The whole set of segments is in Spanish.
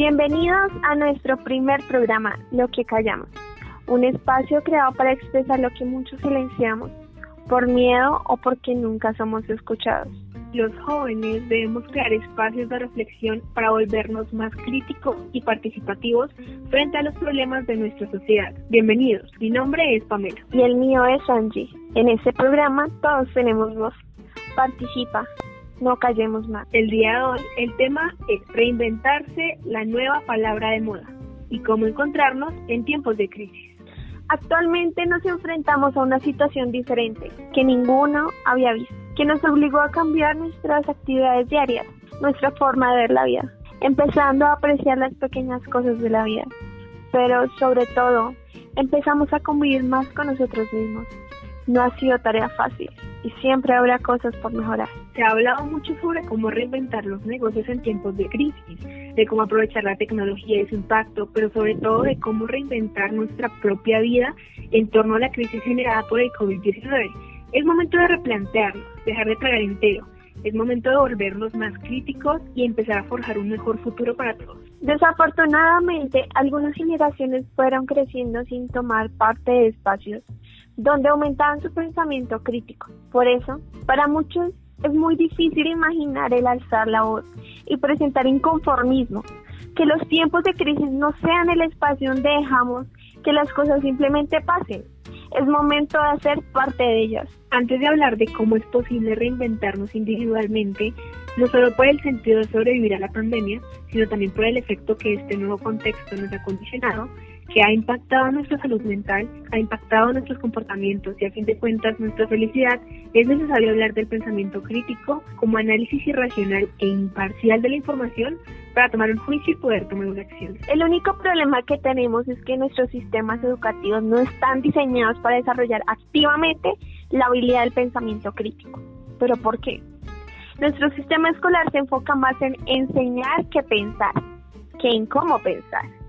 Bienvenidos a nuestro primer programa, Lo que callamos, un espacio creado para expresar lo que muchos silenciamos, por miedo o porque nunca somos escuchados. Los jóvenes debemos crear espacios de reflexión para volvernos más críticos y participativos frente a los problemas de nuestra sociedad. Bienvenidos, mi nombre es Pamela. Y el mío es Angie. En este programa todos tenemos voz. Participa, no callemos más. El día de hoy el tema es reinventarse la nueva palabra de moda y cómo encontrarnos en tiempos de crisis. Actualmente nos enfrentamos a una situación diferente que ninguno había visto que nos obligó a cambiar nuestras actividades diarias, nuestra forma de ver la vida, empezando a apreciar las pequeñas cosas de la vida. Pero sobre todo, empezamos a convivir más con nosotros mismos. No ha sido tarea fácil y siempre habrá cosas por mejorar. Se ha hablado mucho sobre cómo reinventar los negocios en tiempos de crisis, de cómo aprovechar la tecnología y su impacto, pero sobre todo de cómo reinventar nuestra propia vida en torno a la crisis generada por el COVID-19 es momento de replantearnos, dejar de tragar entero. Es momento de volvernos más críticos y empezar a forjar un mejor futuro para todos. Desafortunadamente, algunas generaciones fueron creciendo sin tomar parte de espacios donde aumentaban su pensamiento crítico. Por eso, para muchos es muy difícil imaginar el alzar la voz y presentar inconformismo. Que los tiempos de crisis no sean el espacio donde dejamos que las cosas simplemente pasen, es momento de hacer parte de ellas. Antes de hablar de cómo es posible reinventarnos individualmente, no solo por el sentido de sobrevivir a la pandemia, sino también por el efecto que este nuevo contexto nos ha condicionado, que ha impactado nuestra salud mental, ha impactado nuestros comportamientos y a fin de cuentas nuestra felicidad, es necesario hablar del pensamiento crítico como análisis irracional e imparcial de la información para tomar un juicio y poder tomar una acción. El único problema que tenemos es que nuestros sistemas educativos no están diseñados para desarrollar activamente la habilidad del pensamiento crítico. ¿Pero por qué? Nuestro sistema escolar se enfoca más en enseñar que pensar, que en cómo pensar.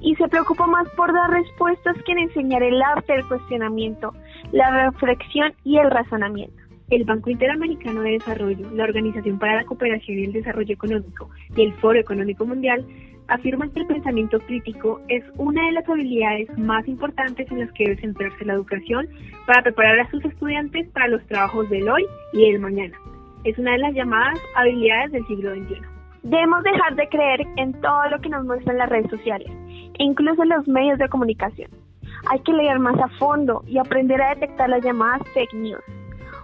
Y se preocupa más por dar respuestas que en enseñar el arte del cuestionamiento, la reflexión y el razonamiento el Banco Interamericano de Desarrollo, la Organización para la Cooperación y el Desarrollo Económico y el Foro Económico Mundial afirman que el pensamiento crítico es una de las habilidades más importantes en las que debe centrarse la educación para preparar a sus estudiantes para los trabajos del hoy y del mañana. Es una de las llamadas habilidades del siglo XXI. Debemos dejar de creer en todo lo que nos muestran las redes sociales, e incluso los medios de comunicación. Hay que leer más a fondo y aprender a detectar las llamadas fake news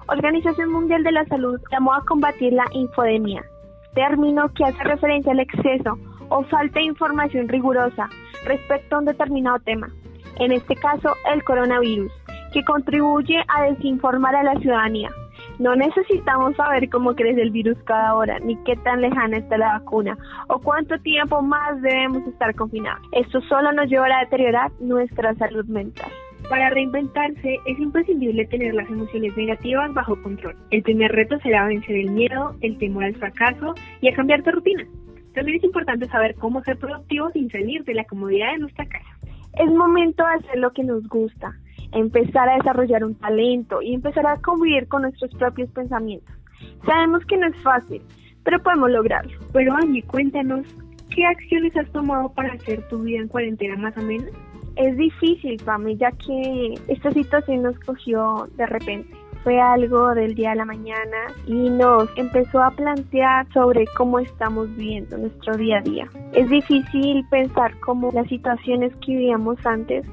Organización Mundial de la Salud llamó a combatir la infodemia, término que hace referencia al exceso o falta de información rigurosa respecto a un determinado tema, en este caso el coronavirus, que contribuye a desinformar a la ciudadanía. No necesitamos saber cómo crece el virus cada hora, ni qué tan lejana está la vacuna, o cuánto tiempo más debemos estar confinados. Esto solo nos llevará a deteriorar nuestra salud mental. Para reinventarse es imprescindible tener las emociones negativas bajo control. El primer reto será vencer el miedo, el temor al fracaso y a cambiar tu rutina. También es importante saber cómo ser productivo sin salir de la comodidad de nuestra casa. Es momento de hacer lo que nos gusta, empezar a desarrollar un talento y empezar a convivir con nuestros propios pensamientos. Sabemos que no es fácil, pero podemos lograrlo. Pero Angie, cuéntanos, ¿qué acciones has tomado para hacer tu vida en cuarentena más o menos? Es difícil para mí ya que esta situación nos cogió de repente. Fue algo del día a la mañana y nos empezó a plantear sobre cómo estamos viviendo nuestro día a día. Es difícil pensar cómo las situaciones que vivíamos antes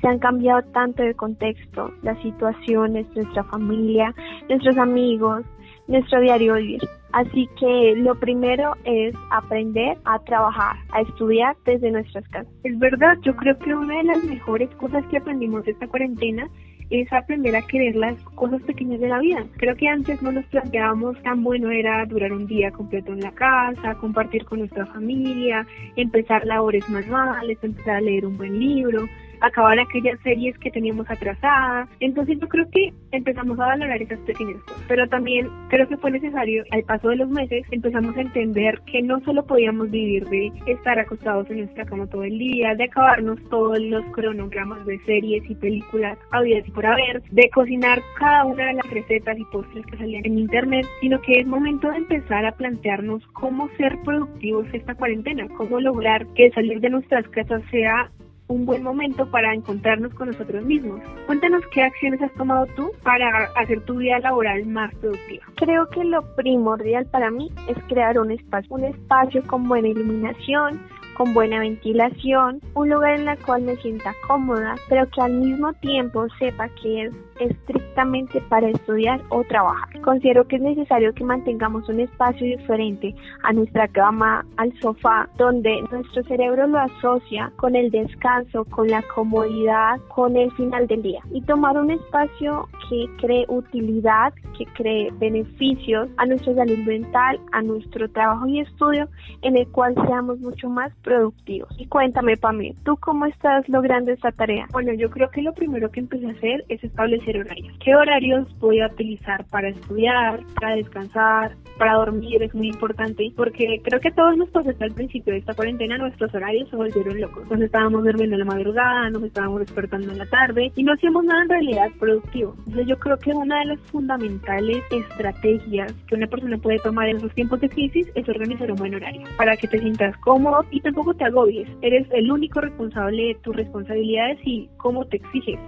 se han cambiado tanto de contexto, las situaciones, nuestra familia, nuestros amigos, nuestro diario vivir. Así que lo primero es aprender a trabajar, a estudiar desde nuestras casas. Es verdad, yo creo que una de las mejores cosas que aprendimos esta cuarentena es aprender a querer las cosas pequeñas de la vida. Creo que antes no nos planteábamos tan bueno era durar un día completo en la casa, compartir con nuestra familia, empezar labores manuales, empezar a leer un buen libro. Acabar aquellas series que teníamos atrasadas. Entonces yo creo que empezamos a valorar esas pequeñas cosas. Pero también creo que fue necesario, al paso de los meses, empezamos a entender que no solo podíamos vivir de estar acostados en nuestra cama todo el día, de acabarnos todos los cronogramas de series y películas audias y por haber, de cocinar cada una de las recetas y postres que salían en internet, sino que es momento de empezar a plantearnos cómo ser productivos esta cuarentena, cómo lograr que salir de nuestras casas sea un buen momento para encontrarnos con nosotros mismos. Cuéntanos qué acciones has tomado tú para hacer tu vida laboral más productiva. Creo que lo primordial para mí es crear un espacio, un espacio con buena iluminación, con buena ventilación, un lugar en el cual me sienta cómoda, pero que al mismo tiempo sepa que es estrictamente para estudiar o trabajar. Considero que es necesario que mantengamos un espacio diferente a nuestra cama, al sofá, donde nuestro cerebro lo asocia con el descanso, con la comodidad, con el final del día. Y tomar un espacio que cree utilidad, que cree beneficios a nuestra salud mental, a nuestro trabajo y estudio, en el cual seamos mucho más productivos. Y cuéntame, Pamela, ¿tú cómo estás logrando esta tarea? Bueno, yo creo que lo primero que empecé a hacer es establecer horarios. ¿Qué horarios voy a utilizar para estudiar, para descansar, para dormir? Es muy importante porque creo que todos nos pasó al principio de esta cuarentena, nuestros horarios se volvieron locos. Nos estábamos durmiendo en la madrugada, nos estábamos despertando en la tarde y no hacíamos nada en realidad productivo. Entonces yo creo que una de las fundamentales estrategias que una persona puede tomar en esos tiempos de crisis es organizar un buen horario para que te sientas cómodo y tampoco te agobies, eres el único responsable de tus responsabilidades y cómo te exiges.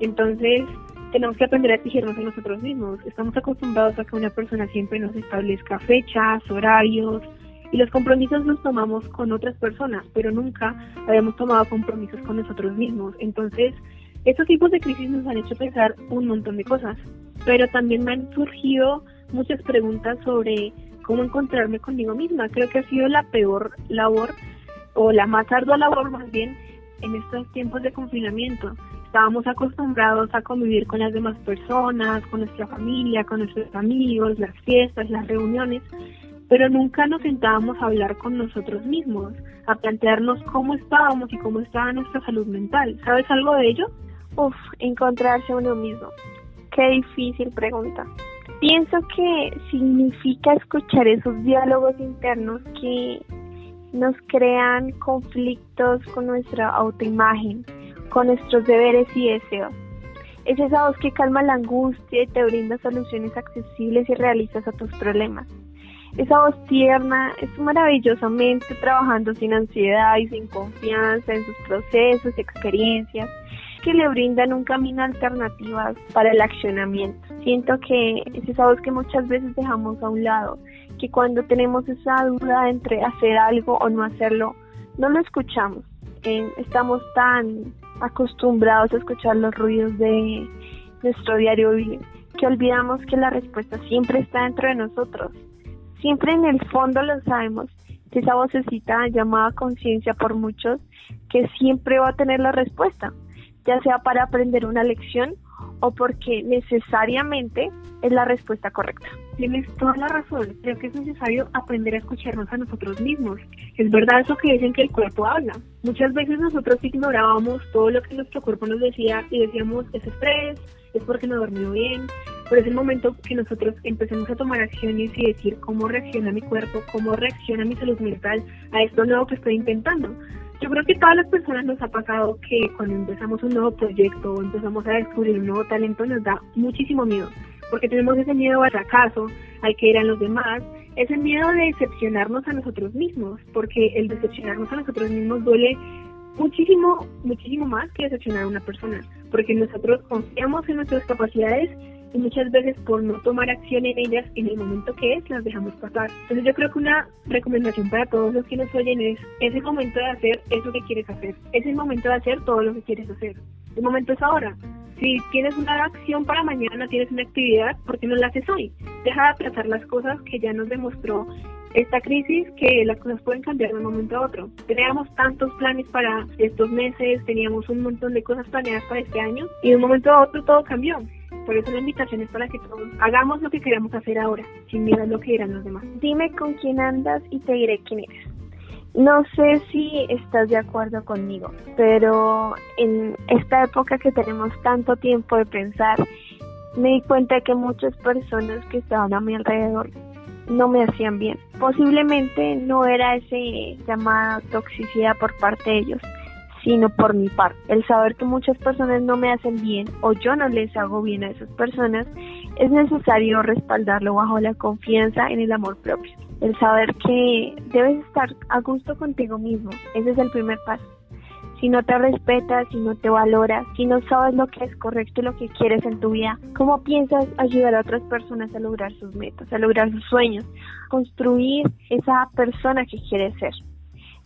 Entonces, tenemos que aprender a exigirnos a nosotros mismos. Estamos acostumbrados a que una persona siempre nos establezca fechas, horarios, y los compromisos los tomamos con otras personas, pero nunca habíamos tomado compromisos con nosotros mismos. Entonces, estos tipos de crisis nos han hecho pensar un montón de cosas, pero también me han surgido muchas preguntas sobre cómo encontrarme conmigo misma. Creo que ha sido la peor labor o la más ardua labor más bien en estos tiempos de confinamiento. Estábamos acostumbrados a convivir con las demás personas, con nuestra familia, con nuestros amigos, las fiestas, las reuniones, pero nunca nos sentábamos a hablar con nosotros mismos, a plantearnos cómo estábamos y cómo estaba nuestra salud mental. ¿Sabes algo de ello? Uf, encontrarse a uno mismo. Qué difícil pregunta. Pienso que significa escuchar esos diálogos internos que nos crean conflictos con nuestra autoimagen, con nuestros deberes y deseos. Es esa voz que calma la angustia y te brinda soluciones accesibles y realistas a tus problemas. Esa voz tierna es maravillosamente trabajando sin ansiedad y sin confianza en sus procesos y experiencias que le brindan un camino alternativas para el accionamiento. Siento que es esa voz que muchas veces dejamos a un lado que cuando tenemos esa duda entre hacer algo o no hacerlo, no lo escuchamos. Eh, estamos tan acostumbrados a escuchar los ruidos de nuestro diario vivir que olvidamos que la respuesta siempre está dentro de nosotros. Siempre en el fondo lo sabemos, esa vocecita llamada conciencia por muchos, que siempre va a tener la respuesta, ya sea para aprender una lección o porque necesariamente es la respuesta correcta. Tienes toda la razón. Creo que es necesario aprender a escucharnos a nosotros mismos. Es verdad eso que dicen que el cuerpo habla. Muchas veces nosotros ignorábamos todo lo que nuestro cuerpo nos decía y decíamos es estrés, es porque no dormido bien. Pero es el momento que nosotros empecemos a tomar acciones y decir cómo reacciona mi cuerpo, cómo reacciona mi salud mental a esto nuevo que estoy intentando. Yo creo que todas las personas nos ha pasado que cuando empezamos un nuevo proyecto o empezamos a descubrir un nuevo talento nos da muchísimo miedo, porque tenemos ese miedo al fracaso, al que eran los demás, ese miedo de decepcionarnos a nosotros mismos, porque el decepcionarnos a nosotros mismos duele muchísimo, muchísimo más que decepcionar a una persona, porque nosotros confiamos en nuestras capacidades y muchas veces por no tomar acción en ellas en el momento que es, las dejamos pasar. Entonces yo creo que una recomendación para todos los que nos oyen es, es el momento de hacer eso que quieres hacer, es el momento de hacer todo lo que quieres hacer. El momento es ahora. Si tienes una acción para mañana, tienes una actividad, ¿por qué no la haces hoy? Deja de aplazar las cosas que ya nos demostró esta crisis que las cosas pueden cambiar de un momento a otro. Teníamos tantos planes para estos meses, teníamos un montón de cosas planeadas para este año y de un momento a otro todo cambió. Por eso la invitación es para que todos hagamos lo que queramos hacer ahora, sin mirar lo que dirán los demás. Dime con quién andas y te diré quién eres. No sé si estás de acuerdo conmigo, pero en esta época que tenemos tanto tiempo de pensar, me di cuenta que muchas personas que estaban a mi alrededor no me hacían bien. Posiblemente no era ese llamada toxicidad por parte de ellos, sino por mi parte. El saber que muchas personas no me hacen bien o yo no les hago bien a esas personas, es necesario respaldarlo bajo la confianza en el amor propio. El saber que debes estar a gusto contigo mismo, ese es el primer paso si no te respetas, si no te valoras, si no sabes lo que es correcto y lo que quieres en tu vida, ¿cómo piensas ayudar a otras personas a lograr sus metas, a lograr sus sueños, construir esa persona que quieres ser?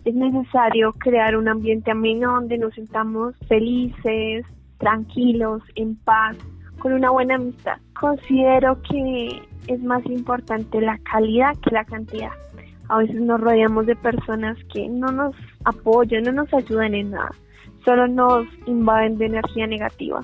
Es necesario crear un ambiente ameno donde nos sintamos felices, tranquilos, en paz, con una buena amistad. Considero que es más importante la calidad que la cantidad a veces nos rodeamos de personas que no nos apoyan, no nos ayudan en nada, solo nos invaden de energía negativa.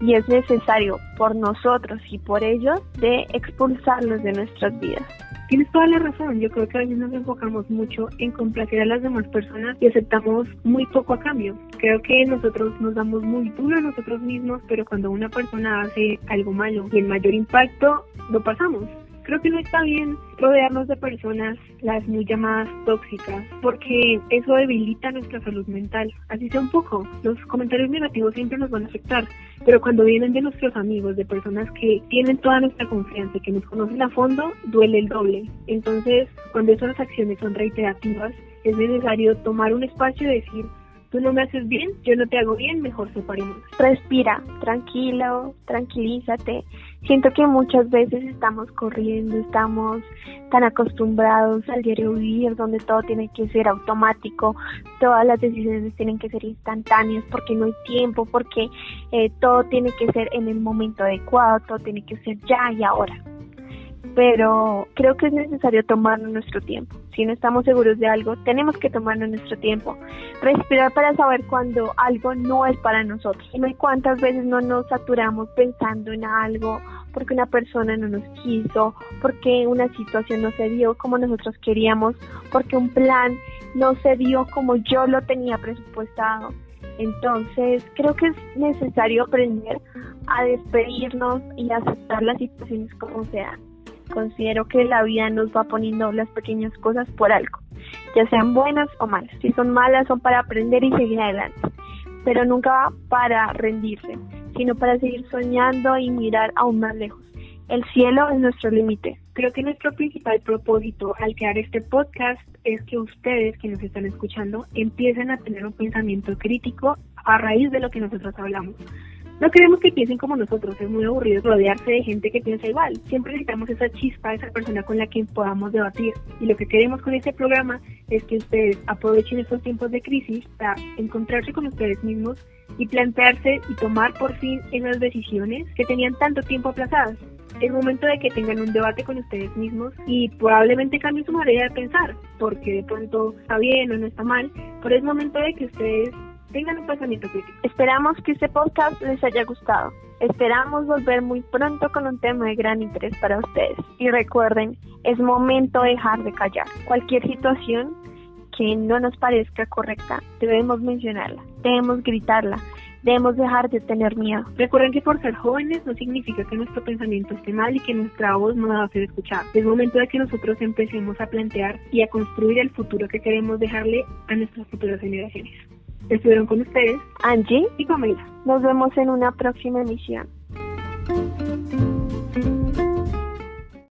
Y es necesario por nosotros y por ellos de expulsarlos de nuestras vidas. Tienes toda la razón, yo creo que a veces nos enfocamos mucho en complacer a las demás personas y aceptamos muy poco a cambio. Creo que nosotros nos damos muy duro a nosotros mismos, pero cuando una persona hace algo malo y el mayor impacto, lo pasamos Creo que no está bien rodearnos de personas, las muy llamadas tóxicas, porque eso debilita nuestra salud mental. Así sea un poco. Los comentarios negativos siempre nos van a afectar, pero cuando vienen de nuestros amigos, de personas que tienen toda nuestra confianza, que nos conocen a fondo, duele el doble. Entonces, cuando esas acciones son reiterativas, es necesario tomar un espacio y decir, tú no me haces bien, yo no te hago bien, mejor separemos. Respira, tranquilo, tranquilízate. Siento que muchas veces estamos corriendo, estamos tan acostumbrados al diario vivir donde todo tiene que ser automático, todas las decisiones tienen que ser instantáneas porque no hay tiempo, porque eh, todo tiene que ser en el momento adecuado, todo tiene que ser ya y ahora pero creo que es necesario tomarnos nuestro tiempo. Si no estamos seguros de algo, tenemos que tomarnos nuestro tiempo. Respirar para saber cuando algo no es para nosotros. Y no hay cuántas veces no nos saturamos pensando en algo porque una persona no nos quiso, porque una situación no se dio como nosotros queríamos, porque un plan no se dio como yo lo tenía presupuestado. Entonces, creo que es necesario aprender a despedirnos y aceptar las situaciones como sean considero que la vida nos va poniendo las pequeñas cosas por algo, ya sean buenas o malas. Si son malas son para aprender y seguir adelante, pero nunca para rendirse, sino para seguir soñando y mirar aún más lejos. El cielo es nuestro límite. Creo que nuestro principal propósito al crear este podcast es que ustedes que nos están escuchando empiecen a tener un pensamiento crítico a raíz de lo que nosotros hablamos. No queremos que piensen como nosotros, es muy aburrido rodearse de gente que piensa igual. Siempre necesitamos esa chispa, esa persona con la que podamos debatir. Y lo que queremos con este programa es que ustedes aprovechen estos tiempos de crisis para encontrarse con ustedes mismos y plantearse y tomar por fin esas decisiones que tenían tanto tiempo aplazadas. Es momento de que tengan un debate con ustedes mismos y probablemente cambien su manera de pensar, porque de pronto está bien o no está mal, pero es momento de que ustedes tengan un pensamiento crítico. Esperamos que este podcast les haya gustado. Esperamos volver muy pronto con un tema de gran interés para ustedes. Y recuerden, es momento de dejar de callar. Cualquier situación que no nos parezca correcta, debemos mencionarla, debemos gritarla, debemos dejar de tener miedo. Recuerden que por ser jóvenes no significa que nuestro pensamiento esté mal y que nuestra voz no va a ser escuchada. Es momento de que nosotros empecemos a plantear y a construir el futuro que queremos dejarle a nuestras futuras generaciones. Estuvieron con ustedes Angie y Pamela. Nos vemos en una próxima emisión.